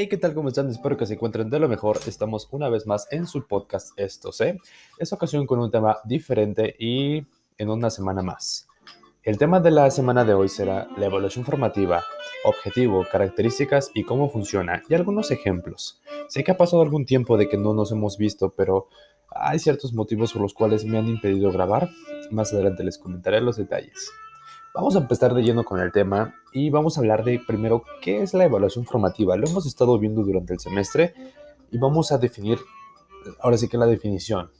Hey, ¿qué tal? ¿Cómo están? Espero que se encuentren de lo mejor. Estamos una vez más en su podcast Esto ¿eh? Esta ocasión con un tema diferente y en una semana más. El tema de la semana de hoy será la evaluación formativa, objetivo, características y cómo funciona, y algunos ejemplos. Sé que ha pasado algún tiempo de que no nos hemos visto, pero hay ciertos motivos por los cuales me han impedido grabar. Más adelante les comentaré los detalles. Vamos a empezar de lleno con el tema y vamos a hablar de primero qué es la evaluación formativa. Lo hemos estado viendo durante el semestre y vamos a definir, ahora sí que la definición.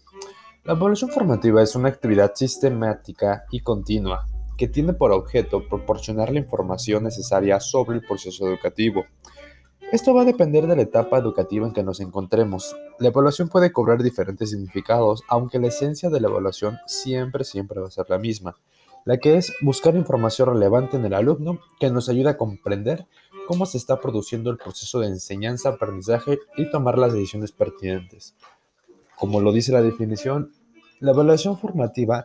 La evaluación formativa es una actividad sistemática y continua que tiene por objeto proporcionar la información necesaria sobre el proceso educativo. Esto va a depender de la etapa educativa en que nos encontremos. La evaluación puede cobrar diferentes significados, aunque la esencia de la evaluación siempre, siempre va a ser la misma la que es buscar información relevante en el alumno que nos ayude a comprender cómo se está produciendo el proceso de enseñanza-aprendizaje y tomar las decisiones pertinentes. Como lo dice la definición, la evaluación formativa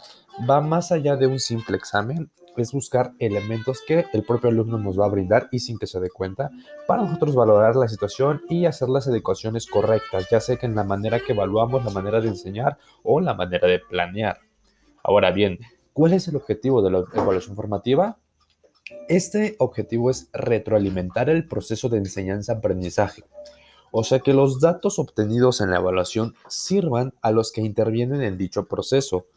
va más allá de un simple examen, es buscar elementos que el propio alumno nos va a brindar y sin que se dé cuenta, para nosotros valorar la situación y hacer las adecuaciones correctas, ya sea que en la manera que evaluamos, la manera de enseñar o la manera de planear. Ahora bien, ¿Cuál es el objetivo de la evaluación formativa? Este objetivo es retroalimentar el proceso de enseñanza-aprendizaje. O sea que los datos obtenidos en la evaluación sirvan a los que intervienen en dicho proceso,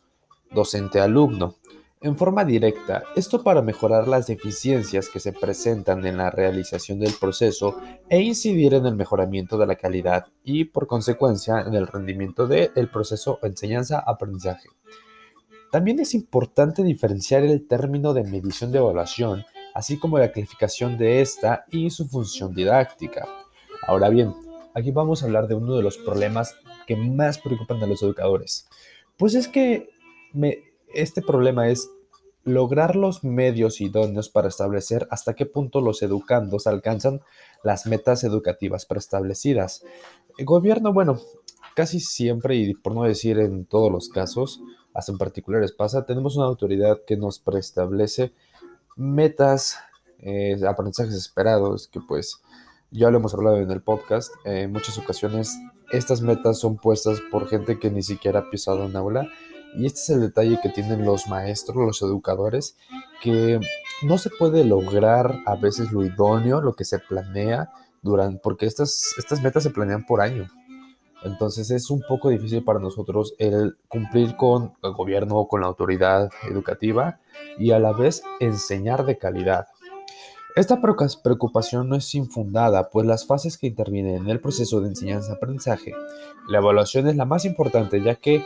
docente-alumno, en forma directa, esto para mejorar las deficiencias que se presentan en la realización del proceso e incidir en el mejoramiento de la calidad y, por consecuencia, en el rendimiento del proceso enseñanza-aprendizaje. También es importante diferenciar el término de medición de evaluación, así como la calificación de esta y su función didáctica. Ahora bien, aquí vamos a hablar de uno de los problemas que más preocupan a los educadores. Pues es que este problema es lograr los medios idóneos para establecer hasta qué punto los educandos alcanzan las metas educativas preestablecidas. El gobierno, bueno, casi siempre, y por no decir en todos los casos, hasta en particulares pasa, tenemos una autoridad que nos preestablece metas, eh, aprendizajes esperados, que pues ya lo hemos hablado en el podcast, en muchas ocasiones estas metas son puestas por gente que ni siquiera ha pisado un aula y este es el detalle que tienen los maestros, los educadores, que no se puede lograr a veces lo idóneo, lo que se planea, durante, porque estas, estas metas se planean por año. Entonces es un poco difícil para nosotros el cumplir con el gobierno o con la autoridad educativa y a la vez enseñar de calidad. Esta preocupación no es infundada, pues las fases que intervienen en el proceso de enseñanza-aprendizaje, la evaluación es la más importante, ya que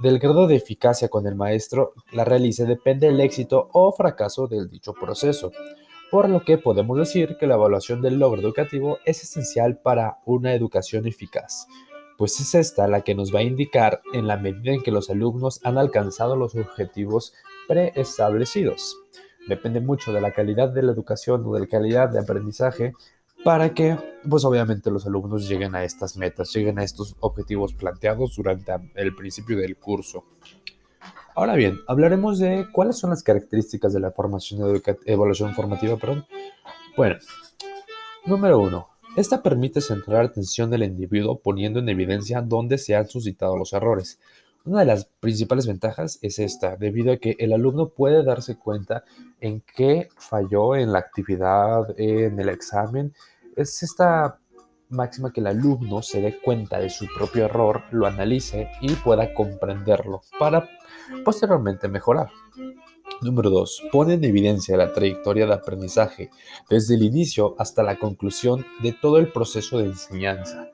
del grado de eficacia con el maestro la realice depende el éxito o fracaso del dicho proceso, por lo que podemos decir que la evaluación del logro educativo es esencial para una educación eficaz pues es esta la que nos va a indicar en la medida en que los alumnos han alcanzado los objetivos preestablecidos. Depende mucho de la calidad de la educación o de la calidad de aprendizaje para que, pues obviamente los alumnos lleguen a estas metas, lleguen a estos objetivos planteados durante el principio del curso. Ahora bien, hablaremos de cuáles son las características de la formación evaluación formativa. Perdón. Bueno, número uno, esta permite centrar la atención del individuo poniendo en evidencia dónde se han suscitado los errores. Una de las principales ventajas es esta, debido a que el alumno puede darse cuenta en qué falló en la actividad, en el examen. Es esta máxima que el alumno se dé cuenta de su propio error, lo analice y pueda comprenderlo para posteriormente mejorar. Número 2. Pone en evidencia la trayectoria de aprendizaje desde el inicio hasta la conclusión de todo el proceso de enseñanza.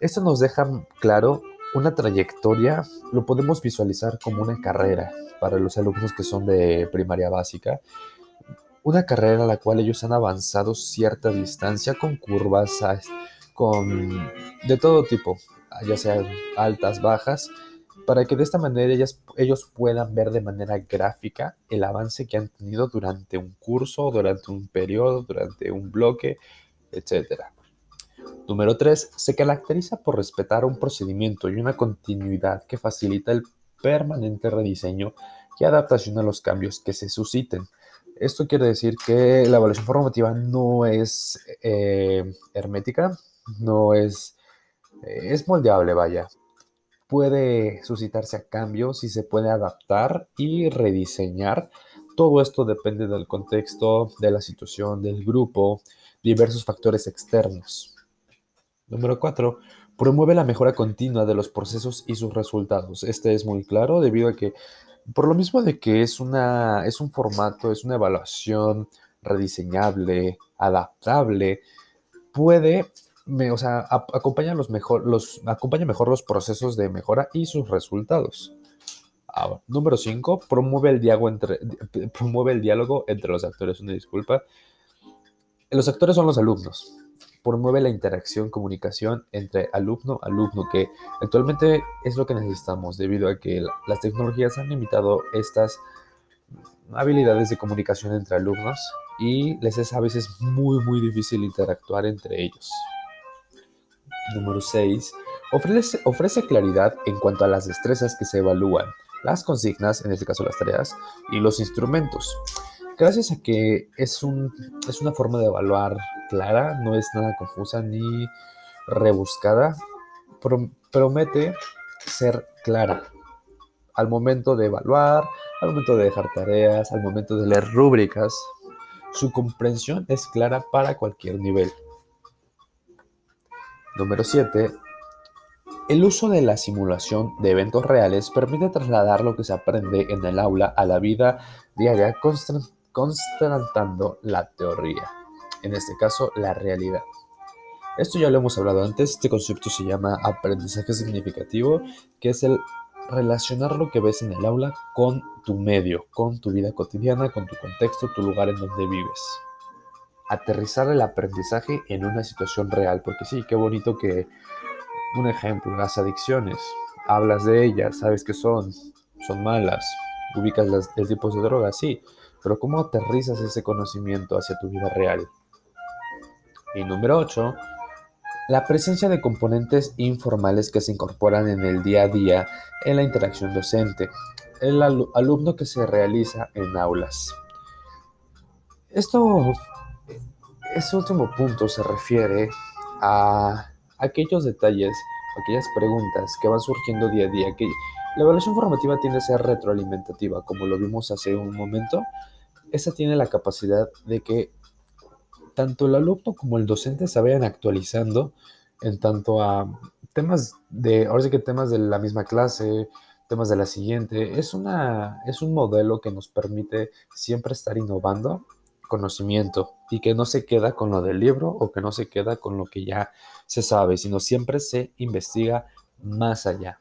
Esto nos deja claro una trayectoria, lo podemos visualizar como una carrera para los alumnos que son de primaria básica. Una carrera a la cual ellos han avanzado cierta distancia con curvas, con de todo tipo, ya sean altas, bajas, para que de esta manera ellos puedan ver de manera gráfica el avance que han tenido durante un curso, durante un periodo, durante un bloque, etc. Número 3. Se caracteriza por respetar un procedimiento y una continuidad que facilita el permanente rediseño y adaptación a los cambios que se susciten. Esto quiere decir que la evaluación formativa no es eh, hermética, no es, eh, es moldeable, vaya. Puede suscitarse a cambios y se puede adaptar y rediseñar. Todo esto depende del contexto, de la situación, del grupo, diversos factores externos. Número 4. Promueve la mejora continua de los procesos y sus resultados. Este es muy claro debido a que, por lo mismo de que es, una, es un formato, es una evaluación rediseñable, adaptable, puede, o sea, acompaña, los mejor, los, acompaña mejor los procesos de mejora y sus resultados. número 5. Promueve, el diálogo entre, promueve el diálogo entre los actores. Una disculpa. Los actores son los alumnos. Promueve la interacción, comunicación entre alumno-alumno, que actualmente es lo que necesitamos debido a que las tecnologías han limitado estas habilidades de comunicación entre alumnos y les es a veces muy muy difícil interactuar entre ellos. Número 6. Ofrece, claridad en cuanto a las destrezas que se evalúan, las consignas, en este caso las tareas, y los instrumentos. Gracias a que es una forma de evaluar clara, no es nada confusa ni rebuscada, promete ser clara al momento de evaluar, al momento de dejar tareas, al momento de leer rúbricas, su comprensión es clara para cualquier nivel. Número 7. El uso de la simulación de eventos reales permite trasladar lo que se aprende en el aula a la vida diaria constatando la teoría, en este caso la realidad. Esto ya lo hemos hablado antes, este concepto se llama aprendizaje significativo, que es el relacionar lo que ves en el aula con tu medio, con tu vida cotidiana, con tu contexto, tu lugar en donde vives. Aterrizar el aprendizaje en una situación real, porque sí, qué bonito que, un ejemplo, las adicciones, hablas de ellas, sabes que son, son malas, ubicas las, el tipo de drogas, sí, pero ¿cómo aterrizas ese conocimiento hacia tu vida real? Y número 8, la presencia de componentes informales que se incorporan en el día a día en la interacción docente, el alumno que se realiza en aulas. Esto, este último punto se refiere a aquellos detalles, aquellas preguntas que van surgiendo día a día, que la evaluación formativa tiende a ser retroalimentativa, como lo vimos hace un momento. Esa tiene la capacidad de que tanto el alumno como el docente se vayan actualizando en tanto a temas de, ahora sí que temas de la misma clase, temas de la siguiente. Es, una, es un modelo que nos permite siempre estar innovando conocimiento y que no se queda con lo del libro o que no se queda con lo que ya se sabe, sino siempre se investiga más allá.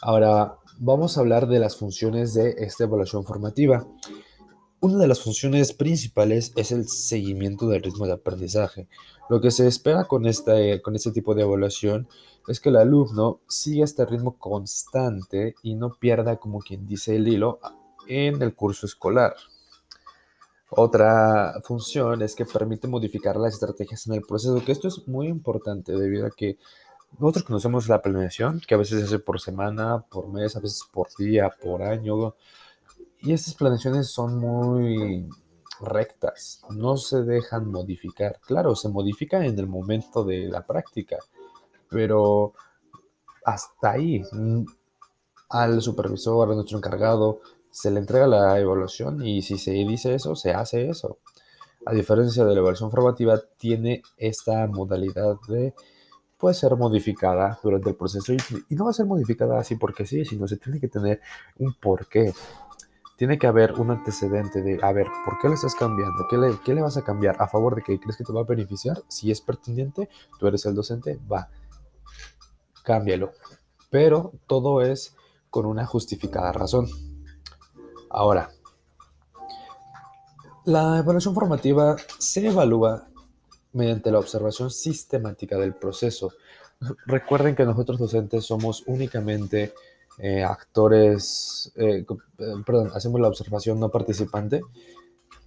Ahora, vamos a hablar de las funciones de esta evaluación formativa. Una de las funciones principales es el seguimiento del ritmo de aprendizaje. Lo que se espera con este, con este tipo de evaluación es que el alumno siga este ritmo constante y no pierda, como quien dice, el hilo en el curso escolar. Otra función es que permite modificar las estrategias en el proceso, que esto es muy importante debido a que nosotros conocemos la planeación, que a veces se hace por semana, por mes, a veces por día, por año, y estas planeaciones son muy rectas, no se dejan modificar. Claro, se modifican en el momento de la práctica, pero hasta ahí, mm, al supervisor, a nuestro encargado, se le entrega la evaluación y si se dice eso, se hace eso. A diferencia de la evaluación formativa, tiene esta modalidad de puede ser modificada durante el proceso y, no va a ser modificada así porque sí, sino se tiene que tener un porqué tiene que haber un antecedente de, a ver, ¿por qué le estás cambiando? ¿Qué le, qué le vas a cambiar? ¿A favor de que crees que te va a beneficiar? Si es pertinente, tú eres el docente, va, cámbialo. Pero todo es con una justificada razón. Ahora, la evaluación formativa se evalúa mediante la observación sistemática del proceso. Recuerden que nosotros docentes somos únicamente eh, actores, eh, eh, perdón, hacemos la observación no participante,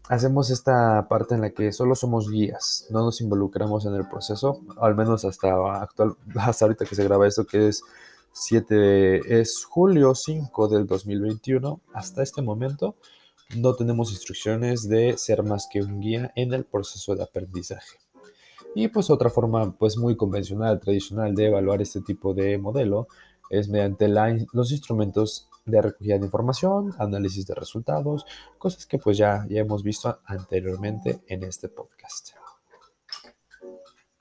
hacemos esta parte en la que solo somos guías, no nos involucramos en el proceso, al menos hasta, actual, hasta ahorita que se graba esto, que es 7, es julio 5 del 2021, hasta este momento no tenemos instrucciones de ser más que un guía en el proceso de aprendizaje. Y pues otra forma pues muy convencional, tradicional de evaluar este tipo de modelo es mediante los instrumentos de recogida de información, análisis de resultados, cosas que pues ya, ya hemos visto anteriormente en este podcast.